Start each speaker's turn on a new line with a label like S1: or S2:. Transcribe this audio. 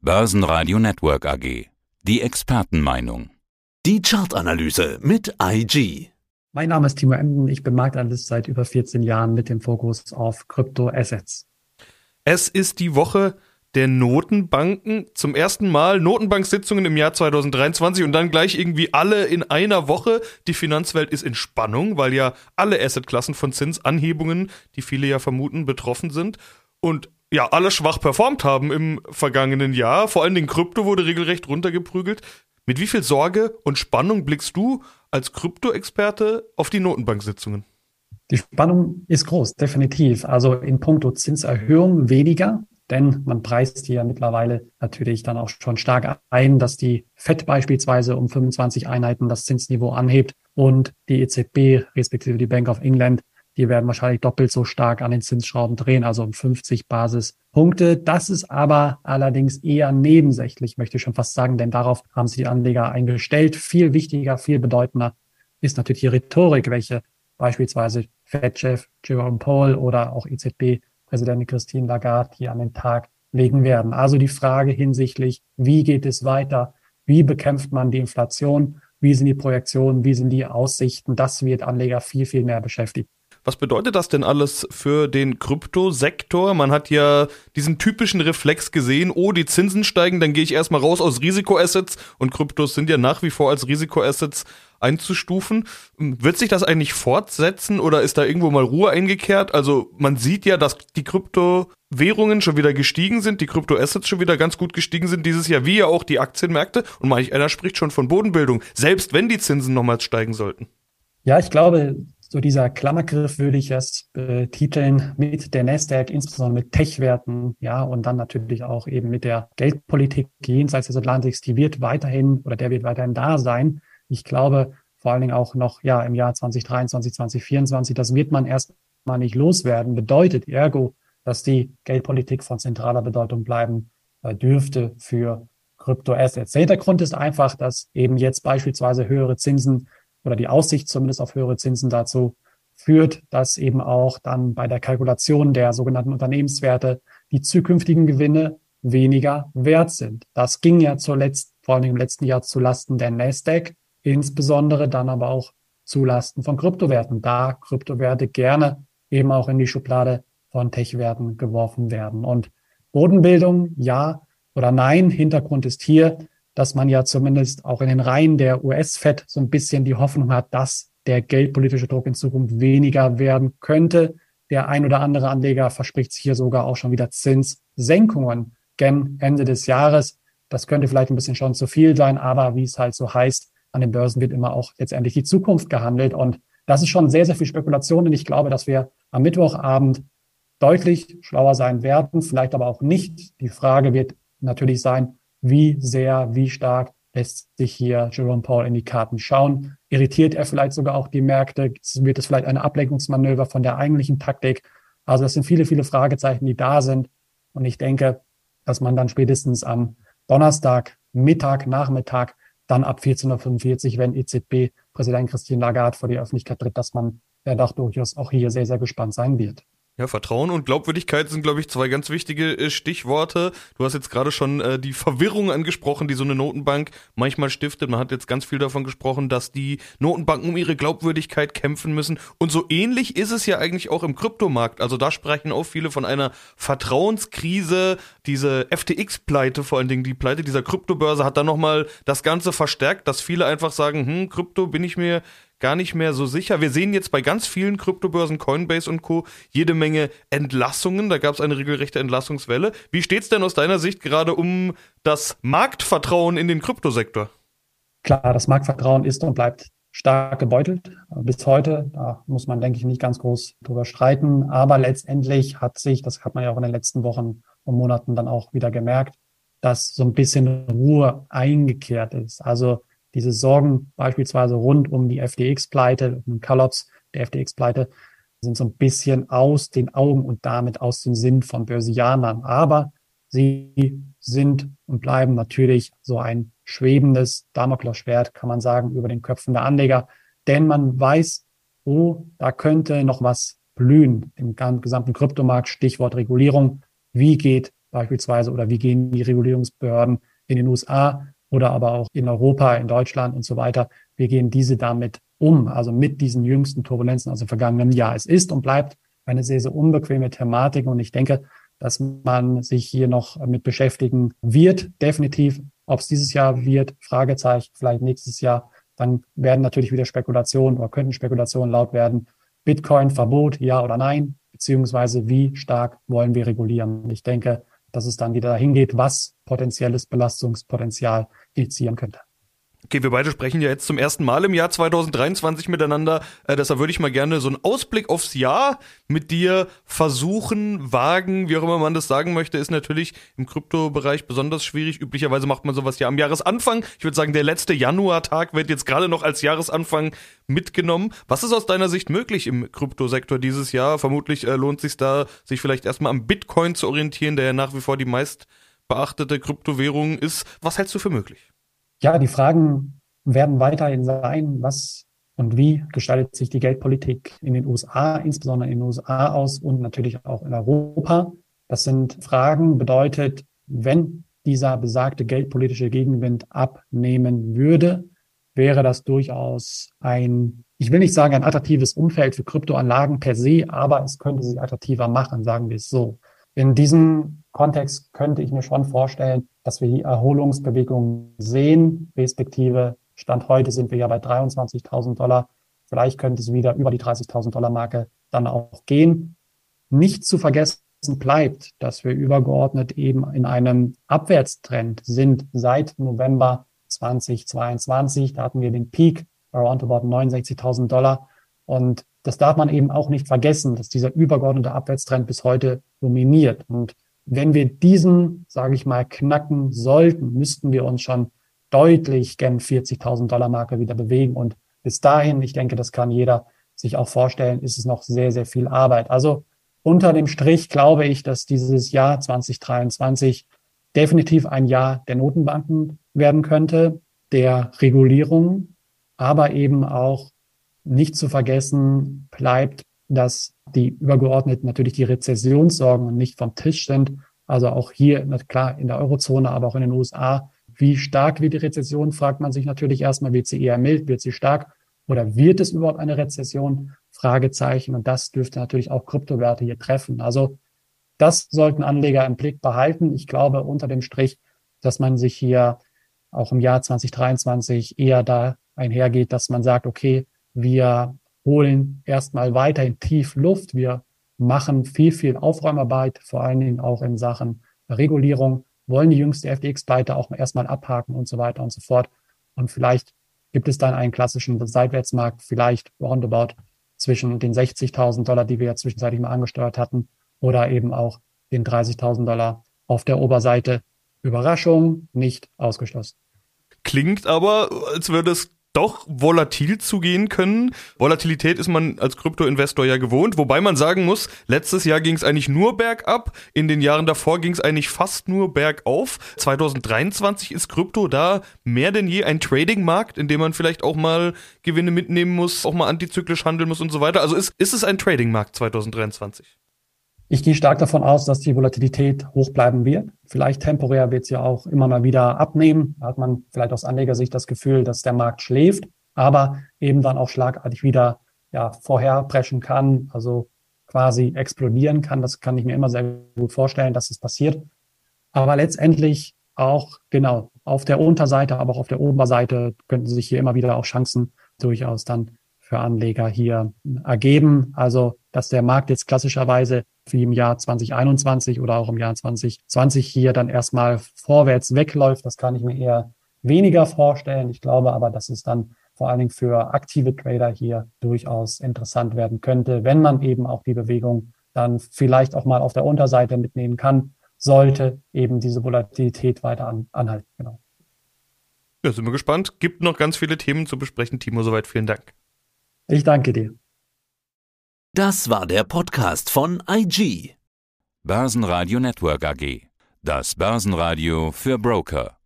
S1: Börsenradio Network AG. Die Expertenmeinung.
S2: Die Chartanalyse mit IG.
S3: Mein Name ist Timo Emden. Ich bin Marktanalyst seit über 14 Jahren mit dem Fokus auf Kryptoassets.
S4: Es ist die Woche der Notenbanken. Zum ersten Mal Notenbanksitzungen im Jahr 2023 und dann gleich irgendwie alle in einer Woche. Die Finanzwelt ist in Spannung, weil ja alle Assetklassen von Zinsanhebungen, die viele ja vermuten, betroffen sind. Und ja, alle schwach performt haben im vergangenen Jahr. Vor allen Dingen Krypto wurde regelrecht runtergeprügelt. Mit wie viel Sorge und Spannung blickst du als Krypto-Experte auf die Notenbanksitzungen?
S3: Die Spannung ist groß, definitiv. Also in puncto Zinserhöhung weniger, denn man preist hier mittlerweile natürlich dann auch schon stark ein, dass die FED beispielsweise um 25 Einheiten das Zinsniveau anhebt und die EZB respektive die Bank of England die werden wahrscheinlich doppelt so stark an den Zinsschrauben drehen, also um 50 Basispunkte. Das ist aber allerdings eher nebensächlich, möchte ich schon fast sagen, denn darauf haben sich die Anleger eingestellt. Viel wichtiger, viel bedeutender ist natürlich die Rhetorik, welche beispielsweise Fed-Chef Jerome Powell oder auch EZB-Präsidentin Christine Lagarde hier an den Tag legen werden. Also die Frage hinsichtlich, wie geht es weiter? Wie bekämpft man die Inflation? Wie sind die Projektionen? Wie sind die Aussichten? Das wird Anleger viel, viel mehr beschäftigen.
S4: Was bedeutet das denn alles für den Kryptosektor? Man hat ja diesen typischen Reflex gesehen, oh, die Zinsen steigen, dann gehe ich erstmal raus aus Risikoassets und Kryptos sind ja nach wie vor als Risikoassets einzustufen. Wird sich das eigentlich fortsetzen oder ist da irgendwo mal Ruhe eingekehrt? Also man sieht ja, dass die Kryptowährungen schon wieder gestiegen sind, die Kryptoassets schon wieder ganz gut gestiegen sind dieses Jahr, wie ja auch die Aktienmärkte. Und manch einer spricht schon von Bodenbildung, selbst wenn die Zinsen nochmals steigen sollten.
S3: Ja, ich glaube, so dieser Klammergriff würde ich es betiteln mit der Nasdaq, insbesondere mit Tech-Werten, ja, und dann natürlich auch eben mit der Geldpolitik jenseits des Atlantiks, die wird weiterhin oder der wird weiterhin da sein. Ich glaube, vor allen Dingen auch noch, ja, im Jahr 2023, 2024, das wird man erst mal nicht loswerden. Bedeutet ergo, dass die Geldpolitik von zentraler Bedeutung bleiben äh, dürfte für Kryptoassets. Der Hintergrund ist einfach, dass eben jetzt beispielsweise höhere Zinsen oder die Aussicht zumindest auf höhere Zinsen dazu führt, dass eben auch dann bei der Kalkulation der sogenannten Unternehmenswerte die zukünftigen Gewinne weniger wert sind. Das ging ja zuletzt, vor allem im letzten Jahr, zulasten der Nasdaq, insbesondere dann aber auch zulasten von Kryptowerten, da Kryptowerte gerne eben auch in die Schublade von Tech-Werten geworfen werden. Und Bodenbildung, ja oder nein. Hintergrund ist hier, dass man ja zumindest auch in den Reihen der US-Fed so ein bisschen die Hoffnung hat, dass der geldpolitische Druck in Zukunft weniger werden könnte. Der ein oder andere Anleger verspricht sich hier sogar auch schon wieder Zinssenkungen gen Ende des Jahres. Das könnte vielleicht ein bisschen schon zu viel sein, aber wie es halt so heißt, an den Börsen wird immer auch letztendlich die Zukunft gehandelt. Und das ist schon sehr, sehr viel Spekulation. Und ich glaube, dass wir am Mittwochabend deutlich schlauer sein werden, vielleicht aber auch nicht. Die Frage wird natürlich sein, wie sehr, wie stark lässt sich hier Jerome Paul in die Karten schauen. Irritiert er vielleicht sogar auch die Märkte? Wird es vielleicht eine Ablenkungsmanöver von der eigentlichen Taktik? Also das sind viele, viele Fragezeichen, die da sind. Und ich denke, dass man dann spätestens am Donnerstag, Mittag, Nachmittag, dann ab 14.45 Uhr, wenn EZB-Präsident Christine Lagarde vor die Öffentlichkeit tritt, dass man ja doch durchaus auch hier sehr, sehr gespannt sein wird.
S4: Ja, Vertrauen und Glaubwürdigkeit sind, glaube ich, zwei ganz wichtige äh, Stichworte. Du hast jetzt gerade schon äh, die Verwirrung angesprochen, die so eine Notenbank manchmal stiftet. Man hat jetzt ganz viel davon gesprochen, dass die Notenbanken um ihre Glaubwürdigkeit kämpfen müssen. Und so ähnlich ist es ja eigentlich auch im Kryptomarkt. Also da sprechen auch viele von einer Vertrauenskrise. Diese FTX-Pleite, vor allen Dingen die Pleite dieser Kryptobörse, hat dann nochmal das Ganze verstärkt, dass viele einfach sagen, hm, Krypto bin ich mir gar nicht mehr so sicher. Wir sehen jetzt bei ganz vielen Kryptobörsen, Coinbase und Co. jede Menge Entlassungen. Da gab es eine regelrechte Entlassungswelle. Wie steht es denn aus deiner Sicht gerade um das Marktvertrauen in den Kryptosektor?
S3: Klar, das Marktvertrauen ist und bleibt stark gebeutelt bis heute. Da muss man, denke ich, nicht ganz groß drüber streiten. Aber letztendlich hat sich, das hat man ja auch in den letzten Wochen und Monaten dann auch wieder gemerkt, dass so ein bisschen Ruhe eingekehrt ist. Also diese Sorgen beispielsweise rund um die FTX-Pleite, um den Kollaps der FTX-Pleite, sind so ein bisschen aus den Augen und damit aus dem Sinn von Börsianern. Aber sie sind und bleiben natürlich so ein schwebendes Damoklesschwert, kann man sagen, über den Köpfen der Anleger. Denn man weiß, oh, da könnte noch was blühen im gesamten Kryptomarkt, Stichwort Regulierung. Wie geht beispielsweise oder wie gehen die Regulierungsbehörden in den USA oder aber auch in Europa, in Deutschland und so weiter, wie gehen diese damit um, also mit diesen jüngsten Turbulenzen aus dem vergangenen Jahr. Es ist und bleibt eine sehr, sehr unbequeme Thematik und ich denke, dass man sich hier noch mit beschäftigen wird, definitiv. Ob es dieses Jahr wird, Fragezeichen, vielleicht nächstes Jahr, dann werden natürlich wieder Spekulationen oder könnten Spekulationen laut werden. Bitcoin-Verbot, ja oder nein? Beziehungsweise wie stark wollen wir regulieren? Ich denke, dass es dann wieder dahin geht, was potenzielles Belastungspotenzial initiieren könnte.
S4: Okay, wir beide sprechen ja jetzt zum ersten Mal im Jahr 2023 miteinander. Äh, deshalb würde ich mal gerne so einen Ausblick aufs Jahr mit dir versuchen, wagen, wie auch immer man das sagen möchte, ist natürlich im Kryptobereich besonders schwierig. Üblicherweise macht man sowas ja am Jahresanfang. Ich würde sagen, der letzte Januartag wird jetzt gerade noch als Jahresanfang mitgenommen. Was ist aus deiner Sicht möglich im Kryptosektor dieses Jahr? Vermutlich äh, lohnt sich da, sich vielleicht erstmal am Bitcoin zu orientieren, der ja nach wie vor die meist beachtete Kryptowährung ist. Was hältst du für möglich?
S3: Ja, die Fragen werden weiterhin sein, was und wie gestaltet sich die Geldpolitik in den USA, insbesondere in den USA aus und natürlich auch in Europa. Das sind Fragen, bedeutet, wenn dieser besagte geldpolitische Gegenwind abnehmen würde, wäre das durchaus ein, ich will nicht sagen ein attraktives Umfeld für Kryptoanlagen per se, aber es könnte sie attraktiver machen, sagen wir es so. In diesem Kontext könnte ich mir schon vorstellen, dass wir die Erholungsbewegung sehen, respektive Stand heute sind wir ja bei 23.000 Dollar. Vielleicht könnte es wieder über die 30.000 Dollar Marke dann auch gehen. Nicht zu vergessen bleibt, dass wir übergeordnet eben in einem Abwärtstrend sind seit November 2022. Da hatten wir den Peak around about 69.000 Dollar. Und das darf man eben auch nicht vergessen, dass dieser übergeordnete Abwärtstrend bis heute dominiert. Und wenn wir diesen, sage ich mal, knacken sollten, müssten wir uns schon deutlich gen 40.000 Dollar Marke wieder bewegen. Und bis dahin, ich denke, das kann jeder sich auch vorstellen, ist es noch sehr, sehr viel Arbeit. Also unter dem Strich glaube ich, dass dieses Jahr 2023 definitiv ein Jahr der Notenbanken werden könnte, der Regulierung, aber eben auch nicht zu vergessen bleibt, dass die übergeordnet natürlich die Rezessionssorgen nicht vom Tisch sind. Also auch hier, klar, in der Eurozone, aber auch in den USA. Wie stark wird die Rezession, fragt man sich natürlich erstmal, wird sie eher mild, wird sie stark oder wird es überhaupt eine Rezession? Fragezeichen. Und das dürfte natürlich auch Kryptowerte hier treffen. Also das sollten Anleger im Blick behalten. Ich glaube unter dem Strich, dass man sich hier auch im Jahr 2023 eher da einhergeht, dass man sagt, okay, wir holen erstmal weiterhin tief Luft. Wir machen viel, viel Aufräumarbeit, vor allen Dingen auch in Sachen Regulierung, wollen die jüngste FTX-Pleite auch erstmal abhaken und so weiter und so fort. Und vielleicht gibt es dann einen klassischen Seitwärtsmarkt, vielleicht roundabout zwischen den 60.000 Dollar, die wir ja zwischenzeitlich mal angesteuert hatten, oder eben auch den 30.000 Dollar auf der Oberseite. Überraschung nicht ausgeschlossen.
S4: Klingt aber, als würde es doch volatil zugehen können. Volatilität ist man als Kryptoinvestor ja gewohnt, wobei man sagen muss, letztes Jahr ging es eigentlich nur bergab, in den Jahren davor ging es eigentlich fast nur bergauf. 2023 ist Krypto da mehr denn je ein Trading-Markt, in dem man vielleicht auch mal Gewinne mitnehmen muss, auch mal antizyklisch handeln muss und so weiter. Also ist, ist es ein Trading-Markt 2023?
S3: Ich gehe stark davon aus, dass die Volatilität hoch bleiben wird. Vielleicht temporär wird sie auch immer mal wieder abnehmen. Da hat man vielleicht aus Anlegersicht das Gefühl, dass der Markt schläft, aber eben dann auch schlagartig wieder ja, vorherpreschen kann, also quasi explodieren kann. Das kann ich mir immer sehr gut vorstellen, dass es passiert. Aber letztendlich auch, genau, auf der Unterseite, aber auch auf der Oberseite könnten sich hier immer wieder auch Chancen durchaus dann für Anleger hier ergeben. Also, dass der Markt jetzt klassischerweise wie im Jahr 2021 oder auch im Jahr 2020 hier dann erstmal vorwärts wegläuft, das kann ich mir eher weniger vorstellen. Ich glaube aber, dass es dann vor allen Dingen für aktive Trader hier durchaus interessant werden könnte, wenn man eben auch die Bewegung dann vielleicht auch mal auf der Unterseite mitnehmen kann, sollte eben diese Volatilität weiter an, anhalten. Genau.
S4: Ja, sind wir gespannt. Gibt noch ganz viele Themen zu besprechen. Timo, soweit vielen Dank.
S3: Ich danke dir.
S2: Das war der Podcast von IG.
S1: Börsenradio Network AG. Das Börsenradio für Broker.